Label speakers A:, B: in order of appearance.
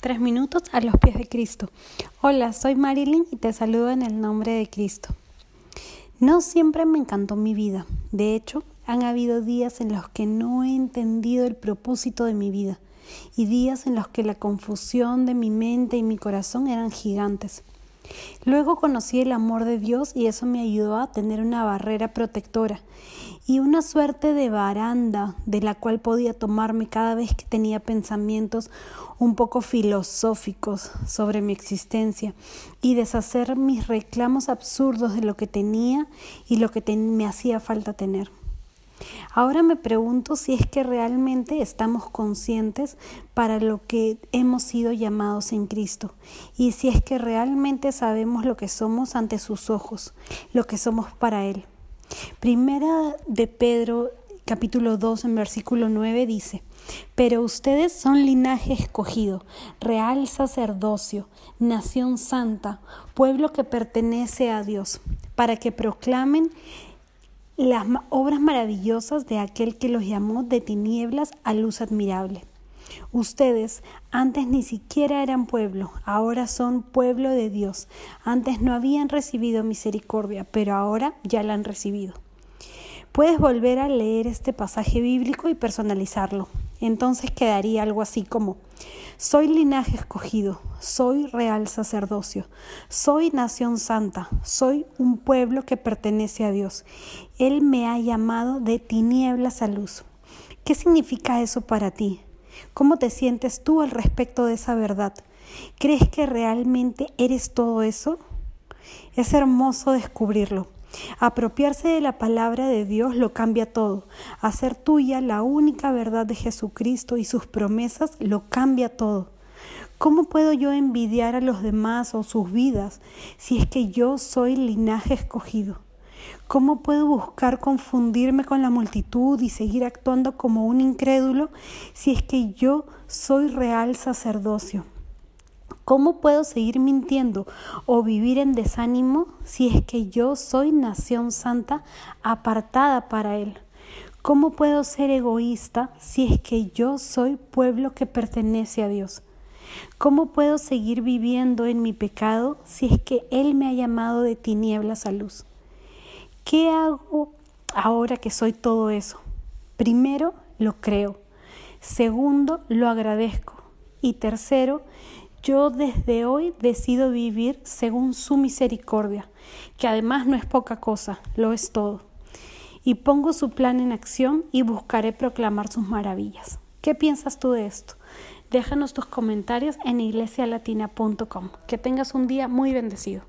A: Tres minutos a los pies de Cristo. Hola, soy Marilyn y te saludo en el nombre de Cristo. No siempre me encantó mi vida. De hecho, han habido días en los que no he entendido el propósito de mi vida y días en los que la confusión de mi mente y mi corazón eran gigantes. Luego conocí el amor de Dios y eso me ayudó a tener una barrera protectora y una suerte de baranda de la cual podía tomarme cada vez que tenía pensamientos un poco filosóficos sobre mi existencia y deshacer mis reclamos absurdos de lo que tenía y lo que me hacía falta tener. Ahora me pregunto si es que realmente estamos conscientes para lo que hemos sido llamados en Cristo y si es que realmente sabemos lo que somos ante sus ojos, lo que somos para Él. Primera de Pedro capítulo 2 en versículo 9 dice, pero ustedes son linaje escogido, real sacerdocio, nación santa, pueblo que pertenece a Dios, para que proclamen las obras maravillosas de aquel que los llamó de tinieblas a luz admirable. Ustedes antes ni siquiera eran pueblo, ahora son pueblo de Dios. Antes no habían recibido misericordia, pero ahora ya la han recibido. Puedes volver a leer este pasaje bíblico y personalizarlo. Entonces quedaría algo así como, soy linaje escogido, soy real sacerdocio, soy nación santa, soy un pueblo que pertenece a Dios. Él me ha llamado de tinieblas a luz. ¿Qué significa eso para ti? ¿Cómo te sientes tú al respecto de esa verdad? ¿Crees que realmente eres todo eso? Es hermoso descubrirlo. Apropiarse de la palabra de Dios lo cambia todo. Hacer tuya la única verdad de Jesucristo y sus promesas lo cambia todo. ¿Cómo puedo yo envidiar a los demás o sus vidas si es que yo soy linaje escogido? ¿Cómo puedo buscar confundirme con la multitud y seguir actuando como un incrédulo si es que yo soy real sacerdocio? ¿Cómo puedo seguir mintiendo o vivir en desánimo si es que yo soy nación santa apartada para Él? ¿Cómo puedo ser egoísta si es que yo soy pueblo que pertenece a Dios? ¿Cómo puedo seguir viviendo en mi pecado si es que Él me ha llamado de tinieblas a luz? ¿Qué hago ahora que soy todo eso? Primero, lo creo. Segundo, lo agradezco. Y tercero, yo desde hoy decido vivir según su misericordia, que además no es poca cosa, lo es todo. Y pongo su plan en acción y buscaré proclamar sus maravillas. ¿Qué piensas tú de esto? Déjanos tus comentarios en iglesialatina.com. Que tengas un día muy bendecido.